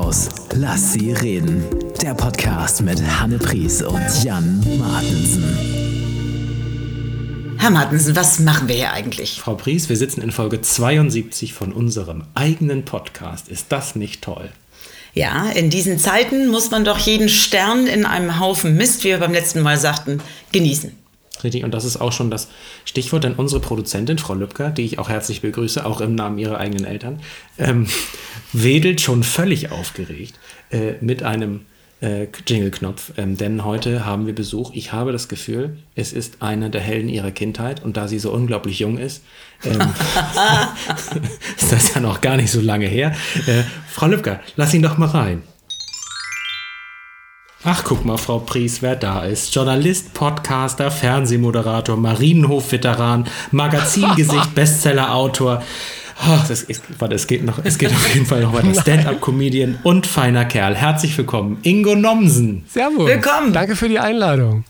raus. Lass sie reden. Der Podcast mit Hanne Pries und Jan Martensen. Herr Martensen, was machen wir hier eigentlich? Frau Pries, wir sitzen in Folge 72 von unserem eigenen Podcast. Ist das nicht toll? Ja, in diesen Zeiten muss man doch jeden Stern in einem Haufen Mist, wie wir beim letzten Mal sagten, genießen. Richtig, und das ist auch schon das Stichwort, denn unsere Produzentin, Frau Lübcker, die ich auch herzlich begrüße, auch im Namen ihrer eigenen Eltern, ähm, wedelt schon völlig aufgeregt äh, mit einem äh, Jingle-Knopf, ähm, denn heute haben wir Besuch. Ich habe das Gefühl, es ist eine der Helden ihrer Kindheit und da sie so unglaublich jung ist, ähm, ist das ja noch gar nicht so lange her. Äh, Frau Lübcker, lass ihn doch mal rein. Ach, guck mal, Frau Pries, wer da ist. Journalist, Podcaster, Fernsehmoderator, Marienhof-Veteran, Magazingesicht, Bestseller-Autor. Oh, das ist, warte, es geht noch, es geht auf jeden Fall noch weiter. Stand-up-Comedian und feiner Kerl. Herzlich willkommen, Ingo Nomsen. Servus. Willkommen. Danke für die Einladung.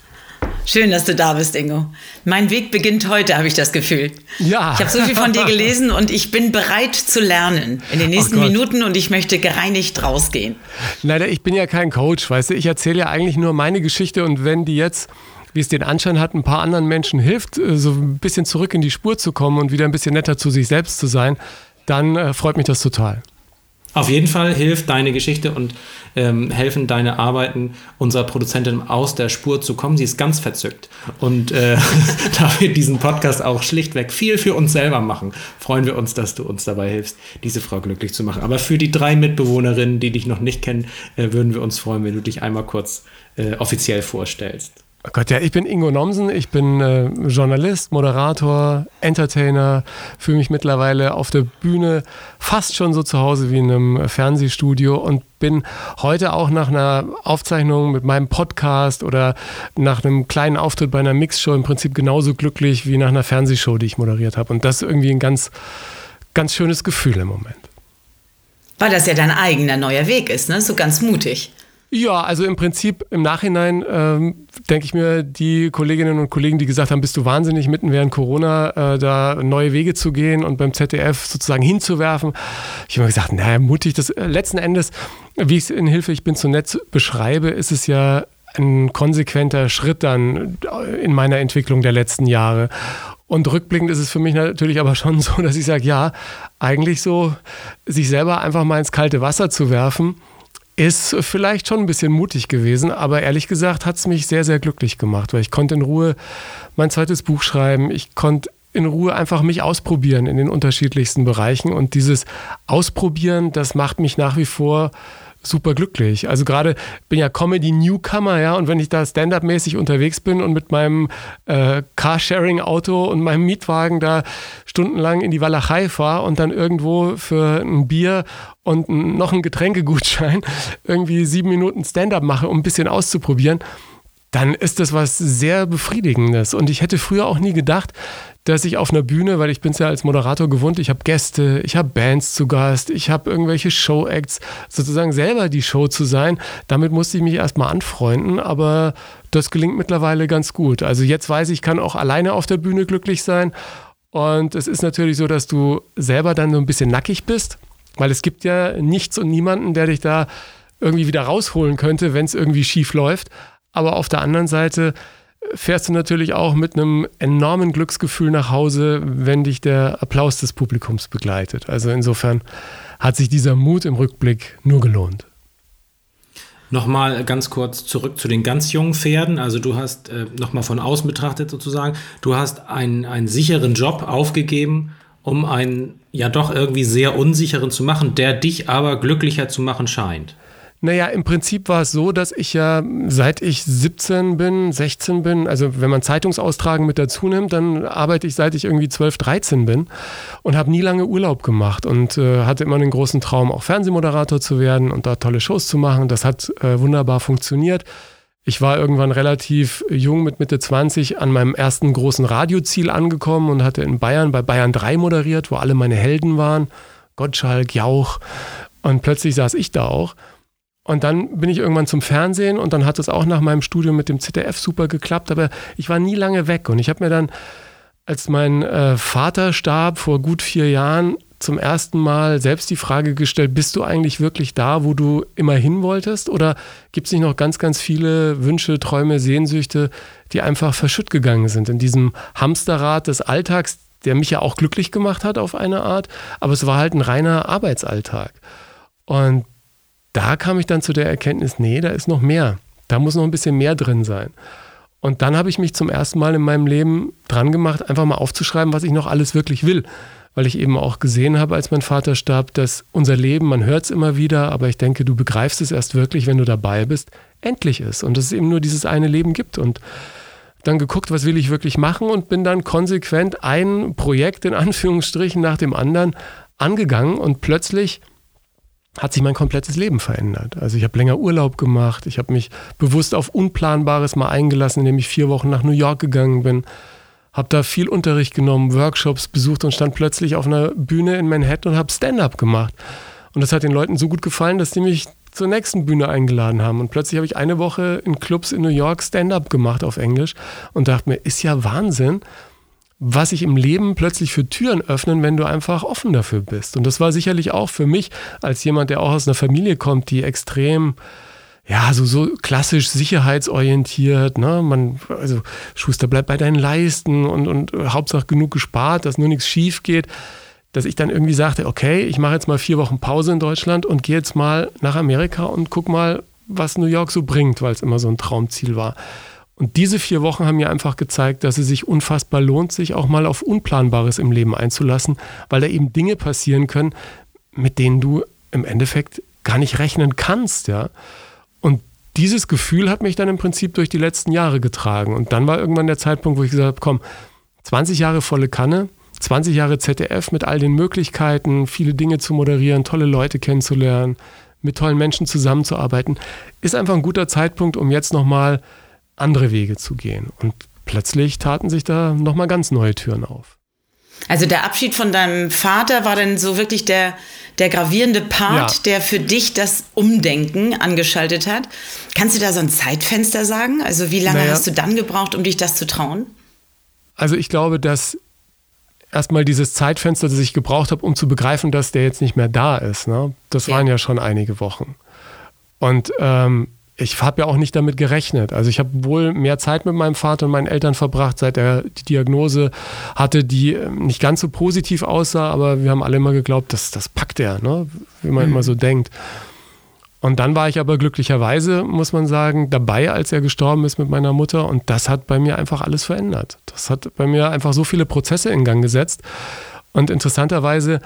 Schön, dass du da bist, Ingo. Mein Weg beginnt heute, habe ich das Gefühl. Ja. Ich habe so viel von dir gelesen und ich bin bereit zu lernen in den nächsten Oh. Minuten und ich möchte gereinigt rausgehen. Leider, ich bin ja kein Coach, weißt du. Ich erzähle ja eigentlich nur meine Geschichte und wenn die jetzt, wie es den Anschein hat, ein paar anderen Menschen hilft, äh, so ein bisschen zurück in die Spur zu kommen und wieder ein bisschen netter zu sich selbst zu sein, dann äh, freut mich das total. Auf jeden Fall hilft deine Geschichte und ähm, helfen deine Arbeiten unserer Produzentin aus der Spur zu kommen. Sie ist ganz verzückt. Und äh, da wir diesen Podcast auch schlichtweg viel für uns selber machen, freuen wir uns, dass du uns dabei hilfst, diese Frau glücklich zu machen. Aber für die drei Mitbewohnerinnen, die dich noch nicht kennen, äh, würden wir uns freuen, wenn du dich einmal kurz äh, offiziell vorstellst. Oh Gott, ja, ich bin Ingo Nomsen, ich bin äh, Journalist, Moderator, Entertainer, fühle mich mittlerweile auf der Bühne fast schon so zu Hause wie in einem Fernsehstudio und bin heute auch nach einer Aufzeichnung mit meinem Podcast oder nach einem kleinen Auftritt bei einer Mixshow im Prinzip genauso glücklich wie nach einer Fernsehshow, die ich moderiert habe. Und das ist irgendwie ein ganz, ganz schönes Gefühl im Moment. Weil das ja dein eigener neuer Weg ist, ne? So ganz mutig. Ja, also im Prinzip im Nachhinein ähm, denke ich mir, die Kolleginnen und Kollegen, die gesagt haben, bist du wahnsinnig, mitten während Corona äh, da neue Wege zu gehen und beim ZDF sozusagen hinzuwerfen. Ich habe mir gesagt, naja, mutig. Das äh, letzten Endes, wie ich es in Hilfe, ich bin zu nett beschreibe, ist es ja ein konsequenter Schritt dann in meiner Entwicklung der letzten Jahre. Und rückblickend ist es für mich natürlich aber schon so, dass ich sage, ja, eigentlich so, sich selber einfach mal ins kalte Wasser zu werfen, ist vielleicht schon ein bisschen mutig gewesen, aber ehrlich gesagt hat es mich sehr, sehr glücklich gemacht, weil ich konnte in Ruhe mein zweites Buch schreiben, ich konnte in Ruhe einfach mich ausprobieren in den unterschiedlichsten Bereichen. Und dieses Ausprobieren, das macht mich nach wie vor super glücklich. Also gerade bin ja Comedy-Newcomer, ja, und wenn ich da Stand-up-mäßig unterwegs bin und mit meinem äh, Carsharing-Auto und meinem Mietwagen da stundenlang in die Walachei fahre und dann irgendwo für ein Bier und noch einen Getränkegutschein irgendwie sieben Minuten Stand-up mache, um ein bisschen auszuprobieren, dann ist das was sehr Befriedigendes. Und ich hätte früher auch nie gedacht, dass ich auf einer Bühne, weil ich bin es ja als Moderator gewohnt, ich habe Gäste, ich habe Bands zu Gast, ich habe irgendwelche Show-Acts, sozusagen selber die Show zu sein. Damit musste ich mich erstmal anfreunden, aber das gelingt mittlerweile ganz gut. Also jetzt weiß ich, ich kann auch alleine auf der Bühne glücklich sein. Und es ist natürlich so, dass du selber dann so ein bisschen nackig bist, weil es gibt ja nichts und niemanden, der dich da irgendwie wieder rausholen könnte, wenn es irgendwie schief läuft. Aber auf der anderen Seite fährst du natürlich auch mit einem enormen Glücksgefühl nach Hause, wenn dich der Applaus des Publikums begleitet. Also insofern hat sich dieser Mut im Rückblick nur gelohnt. Nochmal ganz kurz zurück zu den ganz jungen Pferden. Also du hast äh, nochmal von außen betrachtet sozusagen, du hast einen, einen sicheren Job aufgegeben, um einen ja doch irgendwie sehr unsicheren zu machen, der dich aber glücklicher zu machen scheint. Naja, im Prinzip war es so, dass ich ja seit ich 17 bin, 16 bin, also wenn man Zeitungsaustragen mit dazu nimmt, dann arbeite ich seit ich irgendwie 12, 13 bin und habe nie lange Urlaub gemacht und äh, hatte immer den großen Traum, auch Fernsehmoderator zu werden und da tolle Shows zu machen. Das hat äh, wunderbar funktioniert. Ich war irgendwann relativ jung mit Mitte 20 an meinem ersten großen Radioziel angekommen und hatte in Bayern bei Bayern 3 moderiert, wo alle meine Helden waren. Gottschalk, Jauch. Und plötzlich saß ich da auch. Und dann bin ich irgendwann zum Fernsehen und dann hat es auch nach meinem Studium mit dem ZDF super geklappt, aber ich war nie lange weg und ich habe mir dann, als mein äh, Vater starb vor gut vier Jahren, zum ersten Mal selbst die Frage gestellt, bist du eigentlich wirklich da, wo du immer hin wolltest? Oder gibt es nicht noch ganz, ganz viele Wünsche, Träume, Sehnsüchte, die einfach verschütt gegangen sind in diesem Hamsterrad des Alltags, der mich ja auch glücklich gemacht hat auf eine Art, aber es war halt ein reiner Arbeitsalltag. Und da kam ich dann zu der Erkenntnis, nee, da ist noch mehr. Da muss noch ein bisschen mehr drin sein. Und dann habe ich mich zum ersten Mal in meinem Leben dran gemacht, einfach mal aufzuschreiben, was ich noch alles wirklich will. Weil ich eben auch gesehen habe, als mein Vater starb, dass unser Leben, man hört es immer wieder, aber ich denke, du begreifst es erst wirklich, wenn du dabei bist, endlich ist. Und dass es eben nur dieses eine Leben gibt. Und dann geguckt, was will ich wirklich machen und bin dann konsequent ein Projekt in Anführungsstrichen nach dem anderen angegangen und plötzlich hat sich mein komplettes Leben verändert. Also ich habe länger Urlaub gemacht, ich habe mich bewusst auf Unplanbares mal eingelassen, indem ich vier Wochen nach New York gegangen bin, habe da viel Unterricht genommen, Workshops besucht und stand plötzlich auf einer Bühne in Manhattan und habe Stand-up gemacht. Und das hat den Leuten so gut gefallen, dass die mich zur nächsten Bühne eingeladen haben. Und plötzlich habe ich eine Woche in Clubs in New York Stand-up gemacht auf Englisch und dachte mir, ist ja Wahnsinn, was sich im Leben plötzlich für Türen öffnen, wenn du einfach offen dafür bist. Und das war sicherlich auch für mich als jemand, der auch aus einer Familie kommt, die extrem ja, so, so klassisch sicherheitsorientiert, ne? Man, also Schuster bleibt bei deinen Leisten und, und Hauptsache genug gespart, dass nur nichts schief geht, dass ich dann irgendwie sagte, okay, ich mache jetzt mal vier Wochen Pause in Deutschland und gehe jetzt mal nach Amerika und guck mal, was New York so bringt, weil es immer so ein Traumziel war. Und diese vier Wochen haben mir einfach gezeigt, dass es sich unfassbar lohnt, sich auch mal auf Unplanbares im Leben einzulassen, weil da eben Dinge passieren können, mit denen du im Endeffekt gar nicht rechnen kannst, ja. Und dieses Gefühl hat mich dann im Prinzip durch die letzten Jahre getragen. Und dann war irgendwann der Zeitpunkt, wo ich gesagt habe, komm, 20 Jahre volle Kanne, 20 Jahre ZDF mit all den Möglichkeiten, viele Dinge zu moderieren, tolle Leute kennenzulernen, mit tollen Menschen zusammenzuarbeiten, ist einfach ein guter Zeitpunkt, um jetzt nochmal andere Wege zu gehen. Und plötzlich taten sich da nochmal ganz neue Türen auf. Also der Abschied von deinem Vater war dann so wirklich der, der gravierende Part, ja. der für dich das Umdenken angeschaltet hat. Kannst du da so ein Zeitfenster sagen? Also wie lange naja. hast du dann gebraucht, um dich das zu trauen? Also ich glaube, dass erstmal dieses Zeitfenster, das ich gebraucht habe, um zu begreifen, dass der jetzt nicht mehr da ist, ne? das ja. waren ja schon einige Wochen. Und ähm, ich habe ja auch nicht damit gerechnet. Also ich habe wohl mehr Zeit mit meinem Vater und meinen Eltern verbracht, seit er die Diagnose hatte, die ähm, nicht ganz so positiv aussah, aber wir haben alle immer geglaubt, das, das packt er, ne? wie man mhm. immer so denkt. Und dann war ich aber glücklicherweise, muss man sagen, dabei, als er gestorben ist mit meiner Mutter. Und das hat bei mir einfach alles verändert. Das hat bei mir einfach so viele Prozesse in Gang gesetzt. Und interessanterweise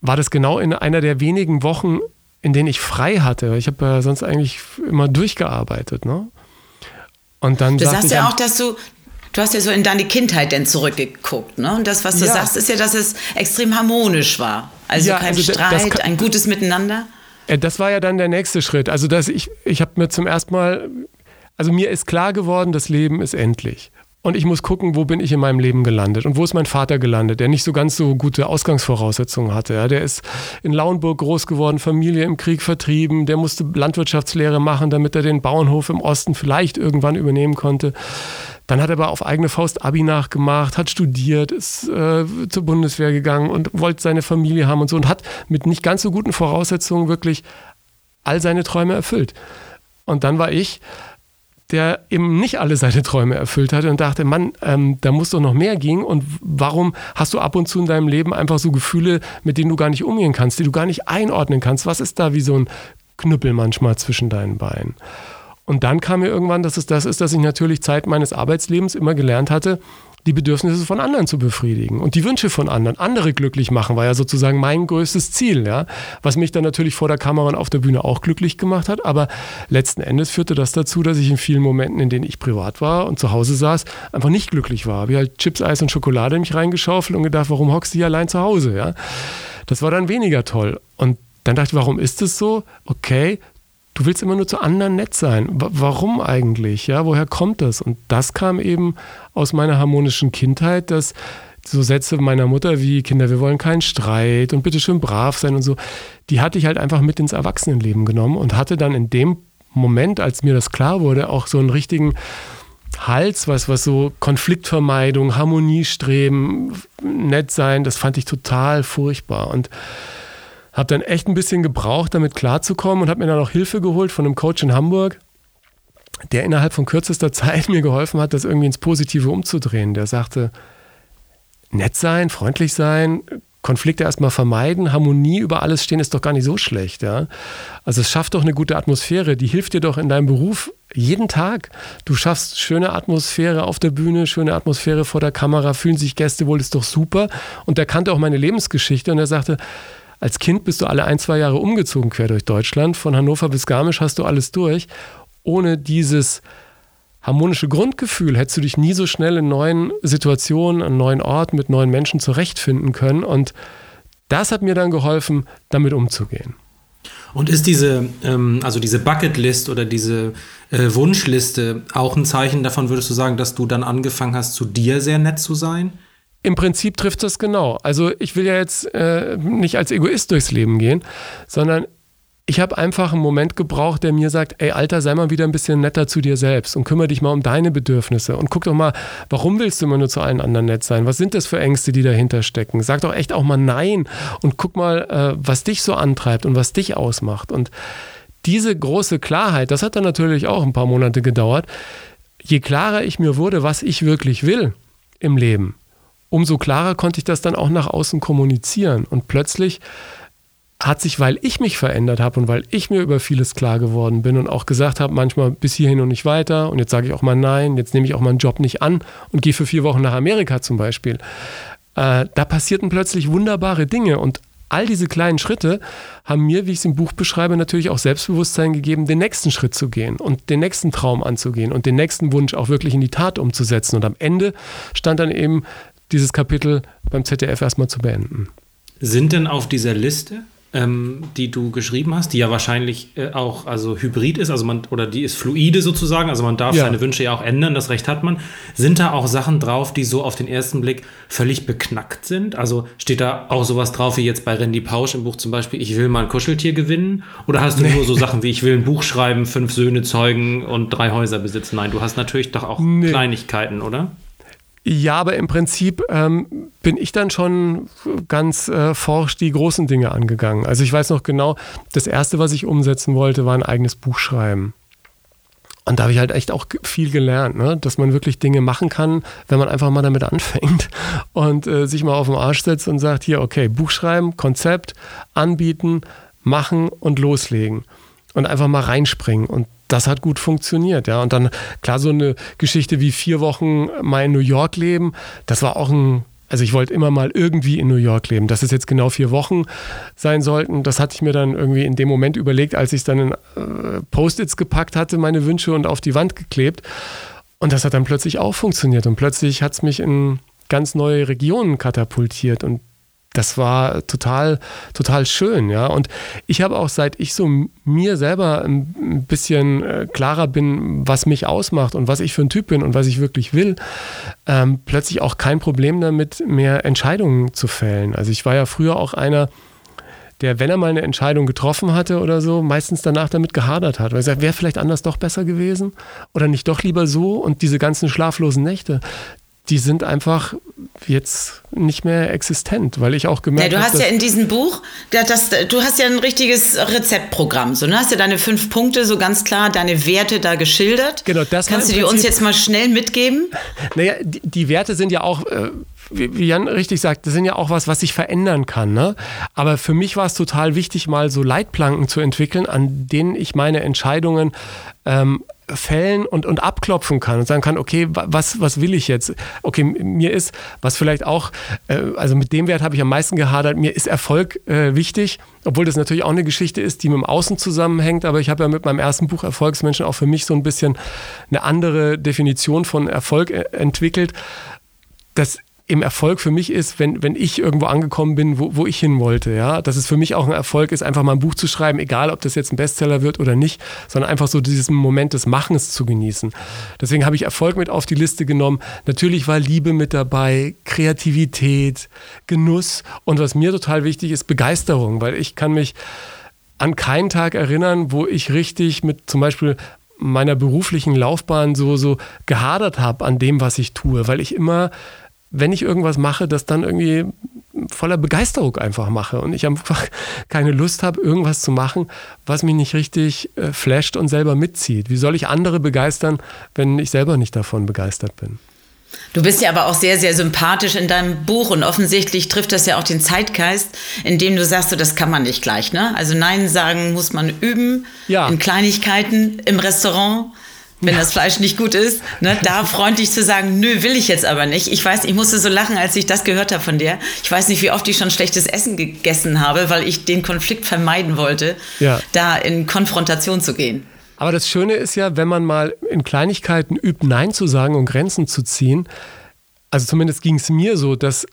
war das genau in einer der wenigen Wochen, in denen ich frei hatte. Ich habe ja sonst eigentlich immer durchgearbeitet. Ne? Und dann du sagst ja auch, dass du, du hast ja so in deine Kindheit denn zurückgeguckt. Ne? Und das, was du ja. sagst, ist ja, dass es extrem harmonisch war. Also ja, kein also Streit, kann, ein gutes Miteinander. Äh, das war ja dann der nächste Schritt. Also, dass ich, ich habe mir zum ersten Mal, also mir ist klar geworden, das Leben ist endlich. Und ich muss gucken, wo bin ich in meinem Leben gelandet und wo ist mein Vater gelandet, der nicht so ganz so gute Ausgangsvoraussetzungen hatte. Ja, der ist in Lauenburg groß geworden, Familie im Krieg vertrieben, der musste Landwirtschaftslehre machen, damit er den Bauernhof im Osten vielleicht irgendwann übernehmen konnte. Dann hat er aber auf eigene Faust Abi nachgemacht, hat studiert, ist äh, zur Bundeswehr gegangen und wollte seine Familie haben und so und hat mit nicht ganz so guten Voraussetzungen wirklich all seine Träume erfüllt. Und dann war ich der eben nicht alle seine Träume erfüllt hatte und dachte, Mann, ähm, da muss doch noch mehr gehen und warum hast du ab und zu in deinem Leben einfach so Gefühle, mit denen du gar nicht umgehen kannst, die du gar nicht einordnen kannst? Was ist da wie so ein Knüppel manchmal zwischen deinen Beinen? Und dann kam mir irgendwann, dass es das ist, dass ich natürlich Zeit meines Arbeitslebens immer gelernt hatte, die Bedürfnisse von anderen zu befriedigen und die Wünsche von anderen, andere glücklich machen, war ja sozusagen mein größtes Ziel, ja. Was mich dann natürlich vor der Kamera und auf der Bühne auch glücklich gemacht hat, aber letzten Endes führte das dazu, dass ich in vielen Momenten, in denen ich privat war und zu Hause saß, einfach nicht glücklich war. Wie halt Chips, Eis und Schokolade in mich reingeschaufelt und gedacht, warum hockst du hier allein zu Hause, ja. Das war dann weniger toll. Und dann dachte ich, warum ist es so? Okay, du willst immer nur zu anderen nett sein. Warum eigentlich? Ja, woher kommt das? Und das kam eben aus meiner harmonischen Kindheit, dass so Sätze meiner Mutter wie Kinder, wir wollen keinen Streit und bitte schön brav sein und so, die hatte ich halt einfach mit ins Erwachsenenleben genommen und hatte dann in dem Moment, als mir das klar wurde, auch so einen richtigen Hals, was, was so Konfliktvermeidung, Harmoniestreben, nett sein, das fand ich total furchtbar. Und habe dann echt ein bisschen gebraucht, damit klarzukommen und habe mir dann auch Hilfe geholt von einem Coach in Hamburg, der innerhalb von kürzester Zeit mir geholfen hat, das irgendwie ins Positive umzudrehen. Der sagte, nett sein, freundlich sein, Konflikte erstmal vermeiden, Harmonie über alles stehen ist doch gar nicht so schlecht. Ja? Also es schafft doch eine gute Atmosphäre, die hilft dir doch in deinem Beruf jeden Tag. Du schaffst schöne Atmosphäre auf der Bühne, schöne Atmosphäre vor der Kamera, fühlen sich Gäste wohl, ist doch super. Und er kannte auch meine Lebensgeschichte und er sagte, als Kind bist du alle ein, zwei Jahre umgezogen quer durch Deutschland. Von Hannover bis Garmisch hast du alles durch. Ohne dieses harmonische Grundgefühl hättest du dich nie so schnell in neuen Situationen, an neuen Orten mit neuen Menschen zurechtfinden können. Und das hat mir dann geholfen, damit umzugehen. Und ist diese, ähm, also diese Bucketlist oder diese äh, Wunschliste auch ein Zeichen davon, würdest du sagen, dass du dann angefangen hast, zu dir sehr nett zu sein? Im Prinzip trifft das genau. Also ich will ja jetzt äh, nicht als Egoist durchs Leben gehen, sondern ich habe einfach einen Moment gebraucht, der mir sagt, ey Alter, sei mal wieder ein bisschen netter zu dir selbst und kümmere dich mal um deine Bedürfnisse und guck doch mal, warum willst du immer nur zu allen anderen nett sein? Was sind das für Ängste, die dahinter stecken? Sag doch echt auch mal nein und guck mal, äh, was dich so antreibt und was dich ausmacht. Und diese große Klarheit, das hat dann natürlich auch ein paar Monate gedauert. Je klarer ich mir wurde, was ich wirklich will im Leben, umso klarer konnte ich das dann auch nach außen kommunizieren und plötzlich hat sich, weil ich mich verändert habe und weil ich mir über vieles klar geworden bin und auch gesagt habe, manchmal bis hierhin und nicht weiter und jetzt sage ich auch mal nein, jetzt nehme ich auch mal einen Job nicht an und gehe für vier Wochen nach Amerika zum Beispiel. Äh, da passierten plötzlich wunderbare Dinge und all diese kleinen Schritte haben mir, wie ich es im Buch beschreibe, natürlich auch Selbstbewusstsein gegeben, den nächsten Schritt zu gehen und den nächsten Traum anzugehen und den nächsten Wunsch auch wirklich in die Tat umzusetzen. Und am Ende stand dann eben dieses Kapitel beim ZDF erstmal zu beenden. Sind denn auf dieser Liste ähm, die du geschrieben hast, die ja wahrscheinlich äh, auch also hybrid ist, also man oder die ist fluide sozusagen, also man darf ja. seine Wünsche ja auch ändern, das Recht hat man. Sind da auch Sachen drauf, die so auf den ersten Blick völlig beknackt sind? Also steht da auch sowas drauf wie jetzt bei Randy Pausch im Buch zum Beispiel, ich will mal ein Kuscheltier gewinnen? Oder hast du nee. nur so Sachen wie ich will ein Buch schreiben, fünf Söhne zeugen und drei Häuser besitzen? Nein, du hast natürlich doch auch nee. Kleinigkeiten, oder? Ja, aber im Prinzip ähm, bin ich dann schon ganz äh, forsch die großen Dinge angegangen. Also ich weiß noch genau, das Erste, was ich umsetzen wollte, war ein eigenes Buch schreiben. Und da habe ich halt echt auch viel gelernt, ne? dass man wirklich Dinge machen kann, wenn man einfach mal damit anfängt und äh, sich mal auf den Arsch setzt und sagt, hier, okay, Buch schreiben, Konzept, anbieten, machen und loslegen. Und einfach mal reinspringen. Und das hat gut funktioniert, ja. Und dann, klar, so eine Geschichte wie vier Wochen mal in New York leben, das war auch ein, also ich wollte immer mal irgendwie in New York leben. Dass es jetzt genau vier Wochen sein sollten, das hatte ich mir dann irgendwie in dem Moment überlegt, als ich dann in äh, Post-its gepackt hatte, meine Wünsche und auf die Wand geklebt. Und das hat dann plötzlich auch funktioniert. Und plötzlich hat es mich in ganz neue Regionen katapultiert. Und das war total, total schön, ja. Und ich habe auch, seit ich so mir selber ein bisschen äh, klarer bin, was mich ausmacht und was ich für ein Typ bin und was ich wirklich will, ähm, plötzlich auch kein Problem damit, mehr Entscheidungen zu fällen. Also ich war ja früher auch einer, der, wenn er mal eine Entscheidung getroffen hatte oder so, meistens danach damit gehadert hat, weil er sagt, wäre vielleicht anders doch besser gewesen oder nicht doch lieber so und diese ganzen schlaflosen Nächte, die sind einfach jetzt nicht mehr existent, weil ich auch gemerkt habe. Ja, du hast ja in diesem Buch, das, du hast ja ein richtiges Rezeptprogramm. So, ne? Hast ja deine fünf Punkte so ganz klar, deine Werte da geschildert. Genau, das Kannst du die uns jetzt mal schnell mitgeben? Naja, die, die Werte sind ja auch. Äh, wie Jan richtig sagt, das sind ja auch was, was sich verändern kann. Ne? Aber für mich war es total wichtig, mal so Leitplanken zu entwickeln, an denen ich meine Entscheidungen ähm, fällen und, und abklopfen kann und sagen kann, okay, was, was will ich jetzt? Okay, mir ist, was vielleicht auch, äh, also mit dem Wert habe ich am meisten gehadert, mir ist Erfolg äh, wichtig, obwohl das natürlich auch eine Geschichte ist, die mit dem Außen zusammenhängt, aber ich habe ja mit meinem ersten Buch Erfolgsmenschen auch für mich so ein bisschen eine andere Definition von Erfolg äh, entwickelt. Das im Erfolg für mich ist, wenn, wenn ich irgendwo angekommen bin, wo, wo ich hin wollte. Ja? Dass es für mich auch ein Erfolg ist, einfach mal ein Buch zu schreiben, egal ob das jetzt ein Bestseller wird oder nicht, sondern einfach so diesen Moment des Machens zu genießen. Deswegen habe ich Erfolg mit auf die Liste genommen. Natürlich war Liebe mit dabei, Kreativität, Genuss und was mir total wichtig ist, Begeisterung, weil ich kann mich an keinen Tag erinnern, wo ich richtig mit zum Beispiel meiner beruflichen Laufbahn so, so gehadert habe an dem, was ich tue, weil ich immer, wenn ich irgendwas mache, das dann irgendwie voller Begeisterung einfach mache und ich einfach keine Lust habe, irgendwas zu machen, was mich nicht richtig äh, flasht und selber mitzieht. Wie soll ich andere begeistern, wenn ich selber nicht davon begeistert bin? Du bist ja aber auch sehr, sehr sympathisch in deinem Buch und offensichtlich trifft das ja auch den Zeitgeist, indem du sagst, so, das kann man nicht gleich. Ne? Also Nein sagen muss man üben ja. in Kleinigkeiten im Restaurant wenn das Fleisch nicht gut ist, ne, da freundlich zu sagen, nö, will ich jetzt aber nicht. Ich weiß, ich musste so lachen, als ich das gehört habe von dir. Ich weiß nicht, wie oft ich schon schlechtes Essen gegessen habe, weil ich den Konflikt vermeiden wollte, ja. da in Konfrontation zu gehen. Aber das Schöne ist ja, wenn man mal in Kleinigkeiten übt, Nein zu sagen und Grenzen zu ziehen, also zumindest ging es mir so, dass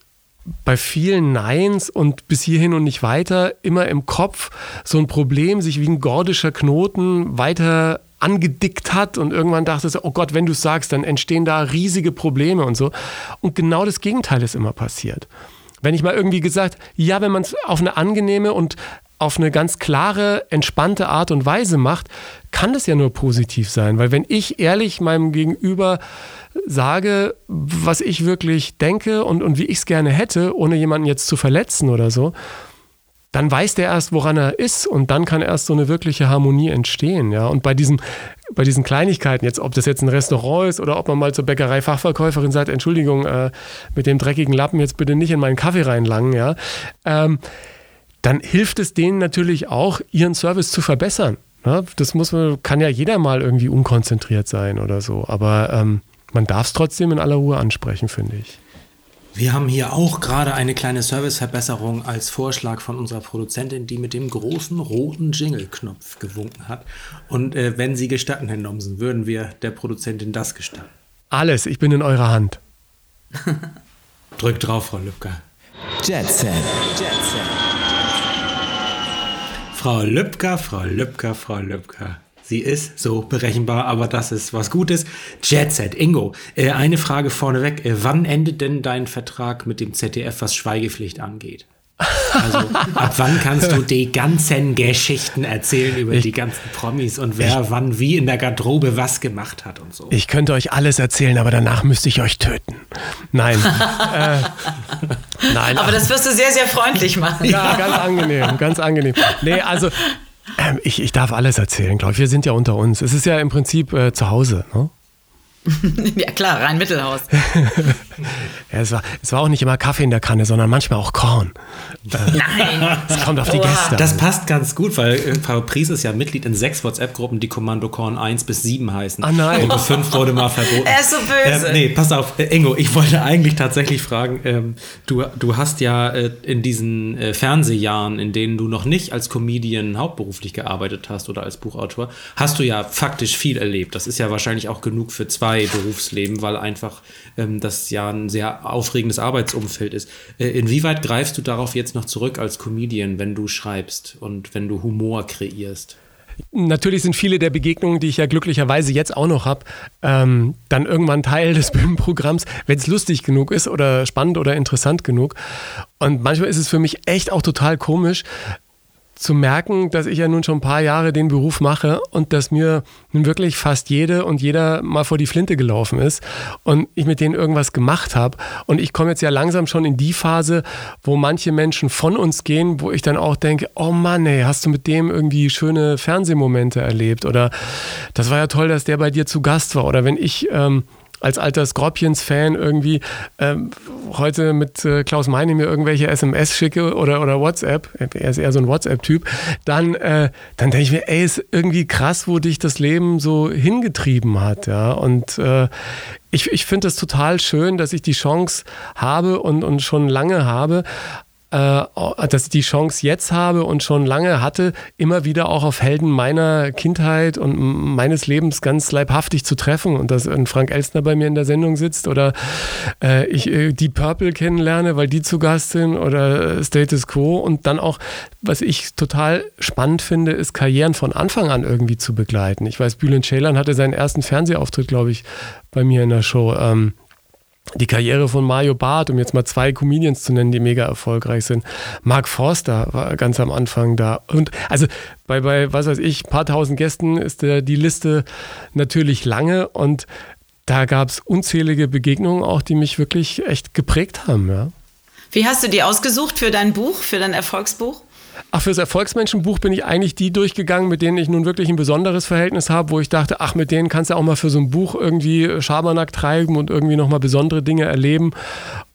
bei vielen Neins und bis hierhin und nicht weiter immer im Kopf so ein Problem sich wie ein gordischer Knoten weiter angedickt hat und irgendwann dachte ich, oh Gott, wenn du es sagst, dann entstehen da riesige Probleme und so. Und genau das Gegenteil ist immer passiert. Wenn ich mal irgendwie gesagt, ja, wenn man es auf eine angenehme und auf eine ganz klare, entspannte Art und Weise macht, kann das ja nur positiv sein. Weil wenn ich ehrlich meinem Gegenüber sage, was ich wirklich denke und, und wie ich es gerne hätte, ohne jemanden jetzt zu verletzen oder so, dann weiß der erst, woran er ist und dann kann erst so eine wirkliche Harmonie entstehen. Ja? Und bei diesen, bei diesen Kleinigkeiten, jetzt ob das jetzt ein Restaurant ist oder ob man mal zur Bäckerei-Fachverkäuferin sagt, Entschuldigung, äh, mit dem dreckigen Lappen jetzt bitte nicht in meinen Kaffee reinlangen, ja, ähm, dann hilft es denen natürlich auch, ihren Service zu verbessern. Ja? Das muss kann ja jeder mal irgendwie unkonzentriert sein oder so, aber ähm, man darf es trotzdem in aller Ruhe ansprechen, finde ich. Wir haben hier auch gerade eine kleine Serviceverbesserung als Vorschlag von unserer Produzentin, die mit dem großen roten Jingle-Knopf gewunken hat. Und äh, wenn Sie gestatten, Herr Nomsen, würden wir der Produzentin das gestatten? Alles, ich bin in eurer Hand. Drückt drauf, Frau Lübcker. Jetset. Jetset. Frau Lübcker, Frau Lübcker, Frau Lübcker. Sie ist so berechenbar, aber das ist was Gutes. Jet Set, Ingo, äh, eine Frage vorneweg. Äh, wann endet denn dein Vertrag mit dem ZDF, was Schweigepflicht angeht? Also ab wann kannst du die ganzen Geschichten erzählen über ich, die ganzen Promis und wer ich, wann wie in der Garderobe was gemacht hat und so? Ich könnte euch alles erzählen, aber danach müsste ich euch töten. Nein. äh, nein. Aber das wirst du sehr, sehr freundlich machen. Ja, ganz angenehm, ganz angenehm. Nee, also ähm, ich, ich darf alles erzählen, glaube ich. Wir sind ja unter uns. Es ist ja im Prinzip äh, zu Hause. Ne? ja klar, rein Mittelhaus. ja, es, war, es war auch nicht immer Kaffee in der Kanne, sondern manchmal auch Korn. Nein. Es kommt auf die Gäste. Das passt ganz gut, weil äh, Frau Pries ist ja Mitglied in sechs WhatsApp-Gruppen, die Kommando Korn 1 bis 7 heißen. Ah nein. Gruppe 5 wurde mal verboten. Er ist so böse. Ähm, nee, pass auf, äh, Ingo, ich wollte eigentlich tatsächlich fragen, ähm, du, du hast ja äh, in diesen äh, Fernsehjahren, in denen du noch nicht als Comedian hauptberuflich gearbeitet hast oder als Buchautor, hast du ja faktisch viel erlebt. Das ist ja wahrscheinlich auch genug für zwei Berufsleben, weil einfach ähm, das ja ein sehr aufregendes Arbeitsumfeld ist. Äh, inwieweit greifst du darauf jetzt noch zurück als Comedian, wenn du schreibst und wenn du Humor kreierst? Natürlich sind viele der Begegnungen, die ich ja glücklicherweise jetzt auch noch habe, ähm, dann irgendwann Teil des Bühnenprogramms, wenn es lustig genug ist oder spannend oder interessant genug. Und manchmal ist es für mich echt auch total komisch, zu merken, dass ich ja nun schon ein paar Jahre den Beruf mache und dass mir nun wirklich fast jede und jeder mal vor die Flinte gelaufen ist und ich mit denen irgendwas gemacht habe. Und ich komme jetzt ja langsam schon in die Phase, wo manche Menschen von uns gehen, wo ich dann auch denke, oh Mann, ey, hast du mit dem irgendwie schöne Fernsehmomente erlebt? Oder das war ja toll, dass der bei dir zu Gast war. Oder wenn ich... Ähm, als alter Scorpions-Fan irgendwie ähm, heute mit äh, Klaus Meine mir irgendwelche SMS schicke oder, oder WhatsApp, er ist eher so ein WhatsApp-Typ, dann, äh, dann denke ich mir, ey, ist irgendwie krass, wo dich das Leben so hingetrieben hat, ja. Und äh, ich, ich finde es total schön, dass ich die Chance habe und, und schon lange habe, dass ich die Chance jetzt habe und schon lange hatte, immer wieder auch auf Helden meiner Kindheit und meines Lebens ganz leibhaftig zu treffen und dass Frank Elstner bei mir in der Sendung sitzt oder äh, ich äh, die Purple kennenlerne, weil die zu Gast sind oder Status Quo und dann auch, was ich total spannend finde, ist Karrieren von Anfang an irgendwie zu begleiten. Ich weiß, Bülent Ceylan hatte seinen ersten Fernsehauftritt, glaube ich, bei mir in der Show. Ähm, die Karriere von Mario Barth, um jetzt mal zwei Comedians zu nennen, die mega erfolgreich sind. Mark Forster war ganz am Anfang da. Und also bei, bei was weiß ich, paar tausend Gästen ist der, die Liste natürlich lange und da gab es unzählige Begegnungen auch, die mich wirklich echt geprägt haben. Ja. Wie hast du die ausgesucht für dein Buch, für dein Erfolgsbuch? Ach, fürs Erfolgsmenschenbuch bin ich eigentlich die durchgegangen, mit denen ich nun wirklich ein besonderes Verhältnis habe, wo ich dachte, ach, mit denen kannst du auch mal für so ein Buch irgendwie Schabernack treiben und irgendwie nochmal besondere Dinge erleben.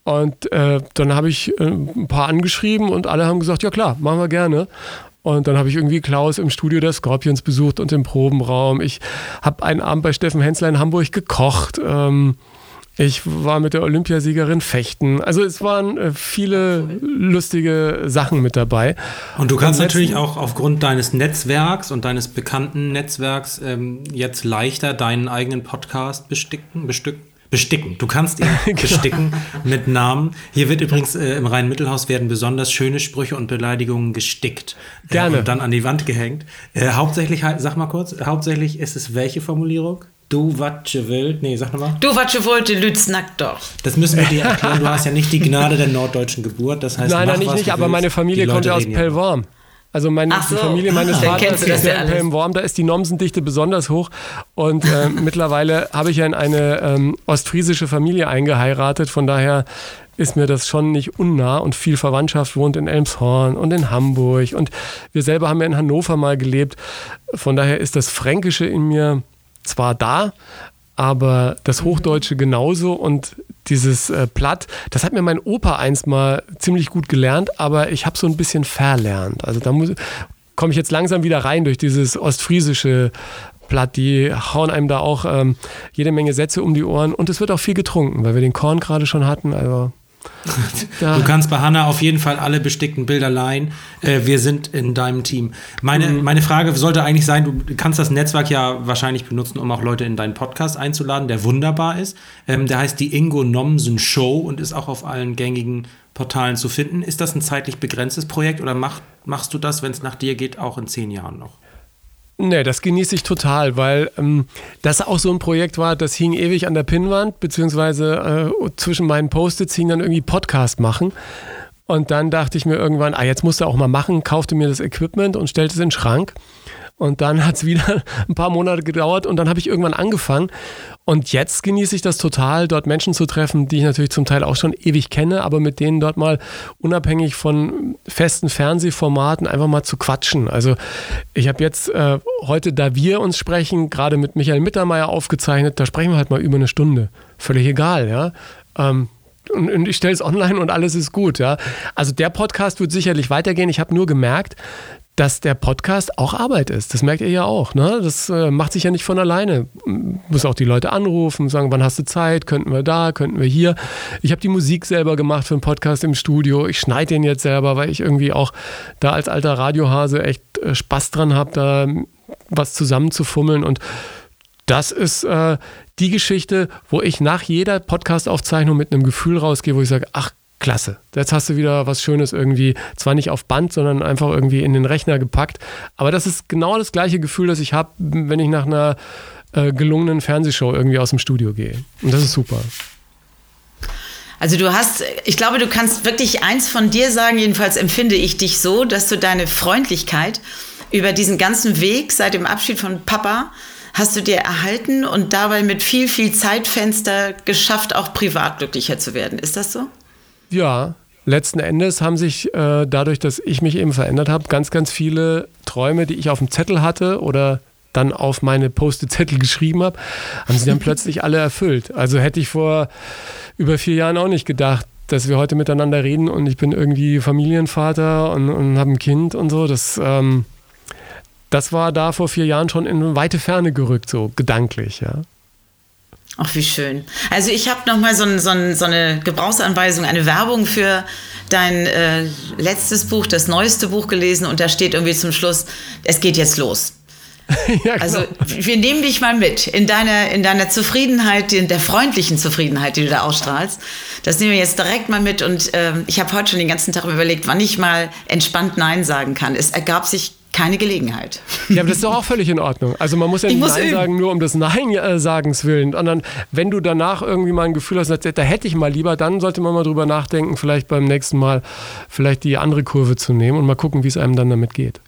Und äh, dann habe ich äh, ein paar angeschrieben und alle haben gesagt, ja klar, machen wir gerne. Und dann habe ich irgendwie Klaus im Studio der Scorpions besucht und im Probenraum. Ich habe einen Abend bei Steffen Hensler in Hamburg gekocht. Ähm, ich war mit der Olympiasiegerin fechten. Also es waren äh, viele lustige Sachen mit dabei. Und du kannst natürlich auch aufgrund deines Netzwerks und deines bekannten Netzwerks ähm, jetzt leichter deinen eigenen Podcast besticken, bestücken. Besticken. Du kannst ihn genau. besticken mit Namen. Hier wird übrigens äh, im Rhein-Mittelhaus werden besonders schöne Sprüche und Beleidigungen gestickt. Äh, Gerne. und dann an die Wand gehängt. Äh, hauptsächlich, sag mal kurz, hauptsächlich ist es welche Formulierung? Du watsche wild. Nee, sag nochmal. Du watsche wollte Lütznack doch. Das müssen wir dir erklären. Du hast ja nicht die Gnade der norddeutschen Geburt. Das heißt, nein, nein, nicht, nicht aber meine Familie kommt ja aus Pellworm. Also meine, so. die Familie meines Vaters ist ja in Pelmworm, da ist die Nomsendichte besonders hoch. Und äh, mittlerweile habe ich ja in eine ähm, ostfriesische Familie eingeheiratet. Von daher ist mir das schon nicht unnah und viel Verwandtschaft wohnt in Elmshorn und in Hamburg. Und wir selber haben ja in Hannover mal gelebt. Von daher ist das Fränkische in mir zwar da, aber das Hochdeutsche genauso und dieses äh, Platt, das hat mir mein Opa einst mal ziemlich gut gelernt, aber ich habe so ein bisschen verlernt. Also da komme ich jetzt langsam wieder rein durch dieses ostfriesische Platt. Die hauen einem da auch ähm, jede Menge Sätze um die Ohren und es wird auch viel getrunken, weil wir den Korn gerade schon hatten. Also Du kannst bei Hanna auf jeden Fall alle bestickten Bilder leihen. Äh, wir sind in deinem Team. Meine, mhm. meine Frage sollte eigentlich sein, du kannst das Netzwerk ja wahrscheinlich benutzen, um auch Leute in deinen Podcast einzuladen, der wunderbar ist. Ähm, der heißt die Ingo Nomsen Show und ist auch auf allen gängigen Portalen zu finden. Ist das ein zeitlich begrenztes Projekt oder mach, machst du das, wenn es nach dir geht, auch in zehn Jahren noch? Nee, das genieße ich total, weil ähm, das auch so ein Projekt war, das hing ewig an der Pinnwand, beziehungsweise äh, zwischen meinen Post-its hing dann irgendwie Podcast machen. Und dann dachte ich mir irgendwann, ah, jetzt musst du auch mal machen, kaufte mir das Equipment und stellte es in den Schrank. Und dann hat es wieder ein paar Monate gedauert und dann habe ich irgendwann angefangen. Und jetzt genieße ich das total, dort Menschen zu treffen, die ich natürlich zum Teil auch schon ewig kenne, aber mit denen dort mal unabhängig von festen Fernsehformaten einfach mal zu quatschen. Also ich habe jetzt äh, heute, da wir uns sprechen, gerade mit Michael Mittermeier aufgezeichnet, da sprechen wir halt mal über eine Stunde. Völlig egal, ja. Ähm, und, ich stelle es online und alles ist gut. Ja. Also der Podcast wird sicherlich weitergehen. Ich habe nur gemerkt, dass der Podcast auch Arbeit ist. Das merkt ihr ja auch. Ne? Das äh, macht sich ja nicht von alleine. Muss auch die Leute anrufen, sagen, wann hast du Zeit? Könnten wir da? Könnten wir hier? Ich habe die Musik selber gemacht für den Podcast im Studio. Ich schneide den jetzt selber, weil ich irgendwie auch da als alter Radiohase echt äh, Spaß dran habe, da was zusammenzufummeln. Und das ist äh, die Geschichte, wo ich nach jeder Podcast-Aufzeichnung mit einem Gefühl rausgehe, wo ich sage, ach klasse. Jetzt hast du wieder was Schönes irgendwie, zwar nicht auf Band, sondern einfach irgendwie in den Rechner gepackt. Aber das ist genau das gleiche Gefühl, das ich habe, wenn ich nach einer äh, gelungenen Fernsehshow irgendwie aus dem Studio gehe. Und das ist super. Also du hast, ich glaube, du kannst wirklich eins von dir sagen, jedenfalls empfinde ich dich so, dass du deine Freundlichkeit über diesen ganzen Weg seit dem Abschied von Papa hast du dir erhalten und dabei mit viel, viel Zeitfenster geschafft, auch privat glücklicher zu werden. Ist das so? Ja, letzten Endes haben sich äh, dadurch, dass ich mich eben verändert habe, ganz, ganz viele Träume, die ich auf dem Zettel hatte oder dann auf meine Post-it-Zettel geschrieben habe, haben sie dann plötzlich alle erfüllt. Also hätte ich vor über vier Jahren auch nicht gedacht, dass wir heute miteinander reden und ich bin irgendwie Familienvater und, und habe ein Kind und so. Das, ähm, das war da vor vier Jahren schon in weite Ferne gerückt, so gedanklich, ja. Ach, wie schön. Also ich habe nochmal so, so, so eine Gebrauchsanweisung, eine Werbung für dein äh, letztes Buch, das neueste Buch gelesen und da steht irgendwie zum Schluss, es geht jetzt los. ja, genau. Also wir nehmen dich mal mit in deiner, in deiner Zufriedenheit, in der freundlichen Zufriedenheit, die du da ausstrahlst. Das nehmen wir jetzt direkt mal mit und äh, ich habe heute schon den ganzen Tag überlegt, wann ich mal entspannt Nein sagen kann. Es ergab sich keine Gelegenheit. Ja, aber das ist doch auch völlig in Ordnung. Also man muss ja nicht muss Nein üben. sagen, nur um des Nein-Sagens willen, sondern wenn du danach irgendwie mal ein Gefühl hast, da hätte ich mal lieber, dann sollte man mal drüber nachdenken, vielleicht beim nächsten Mal vielleicht die andere Kurve zu nehmen und mal gucken, wie es einem dann damit geht.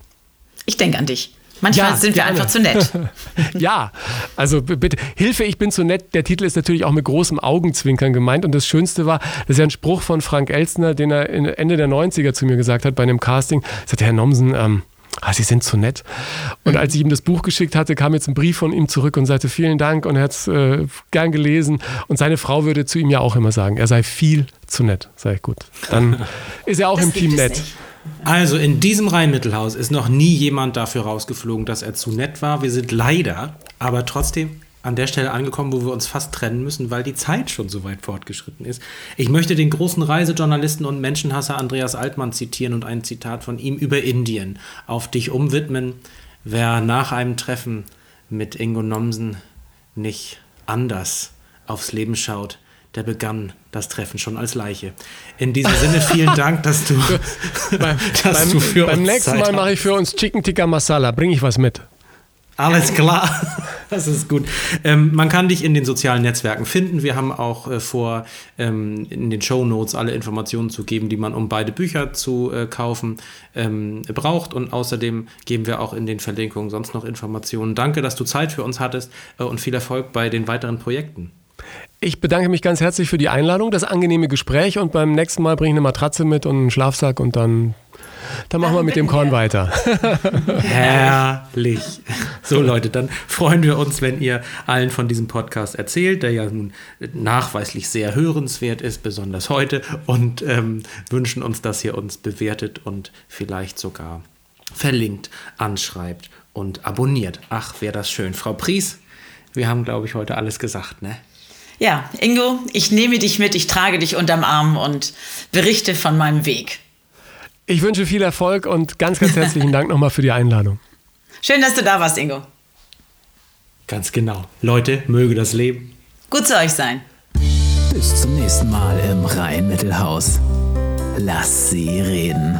Ich denke an dich. Manchmal ja, sind wir gerne. einfach zu nett. ja, also bitte, Hilfe, ich bin zu nett. Der Titel ist natürlich auch mit großem Augenzwinkern gemeint. Und das Schönste war, das ist ja ein Spruch von Frank Elstner, den er Ende der 90er zu mir gesagt hat bei einem Casting. Er sagte, Herr Nomsen, ähm, ah, Sie sind zu nett. Und mhm. als ich ihm das Buch geschickt hatte, kam jetzt ein Brief von ihm zurück und sagte, vielen Dank und er hat es äh, gern gelesen. Und seine Frau würde zu ihm ja auch immer sagen, er sei viel zu nett. Sag ich, gut. Dann ist er auch das im Team nett. Nicht. Also in diesem Rheinmittelhaus ist noch nie jemand dafür rausgeflogen, dass er zu nett war. Wir sind leider, aber trotzdem an der Stelle angekommen, wo wir uns fast trennen müssen, weil die Zeit schon so weit fortgeschritten ist. Ich möchte den großen Reisejournalisten und Menschenhasser Andreas Altmann zitieren und ein Zitat von ihm über Indien auf dich umwidmen. Wer nach einem Treffen mit Ingo Nomsen nicht anders aufs Leben schaut, der begann das Treffen schon als Leiche. In diesem Sinne vielen Dank, dass du, beim, dass beim, du für beim uns nächsten Zeit Mal mache ich für uns Chicken Tikka Masala. Bringe ich was mit? Alles klar, das ist gut. Ähm, man kann dich in den sozialen Netzwerken finden. Wir haben auch äh, vor, ähm, in den Show Notes alle Informationen zu geben, die man, um beide Bücher zu äh, kaufen, ähm, braucht. Und außerdem geben wir auch in den Verlinkungen sonst noch Informationen. Danke, dass du Zeit für uns hattest äh, und viel Erfolg bei den weiteren Projekten. Ich bedanke mich ganz herzlich für die Einladung, das angenehme Gespräch und beim nächsten Mal bringe ich eine Matratze mit und einen Schlafsack und dann, dann machen wir mit dem Korn weiter. Herrlich. So Leute, dann freuen wir uns, wenn ihr allen von diesem Podcast erzählt, der ja nun nachweislich sehr hörenswert ist, besonders heute und ähm, wünschen uns, dass ihr uns bewertet und vielleicht sogar verlinkt, anschreibt und abonniert. Ach, wäre das schön. Frau Pries, wir haben, glaube ich, heute alles gesagt, ne? Ja, Ingo, ich nehme dich mit, ich trage dich unterm Arm und berichte von meinem Weg. Ich wünsche viel Erfolg und ganz, ganz herzlichen Dank nochmal für die Einladung. Schön, dass du da warst, Ingo. Ganz genau. Leute, möge das Leben gut zu euch sein. Bis zum nächsten Mal im Rhein-Mittelhaus. Lass sie reden.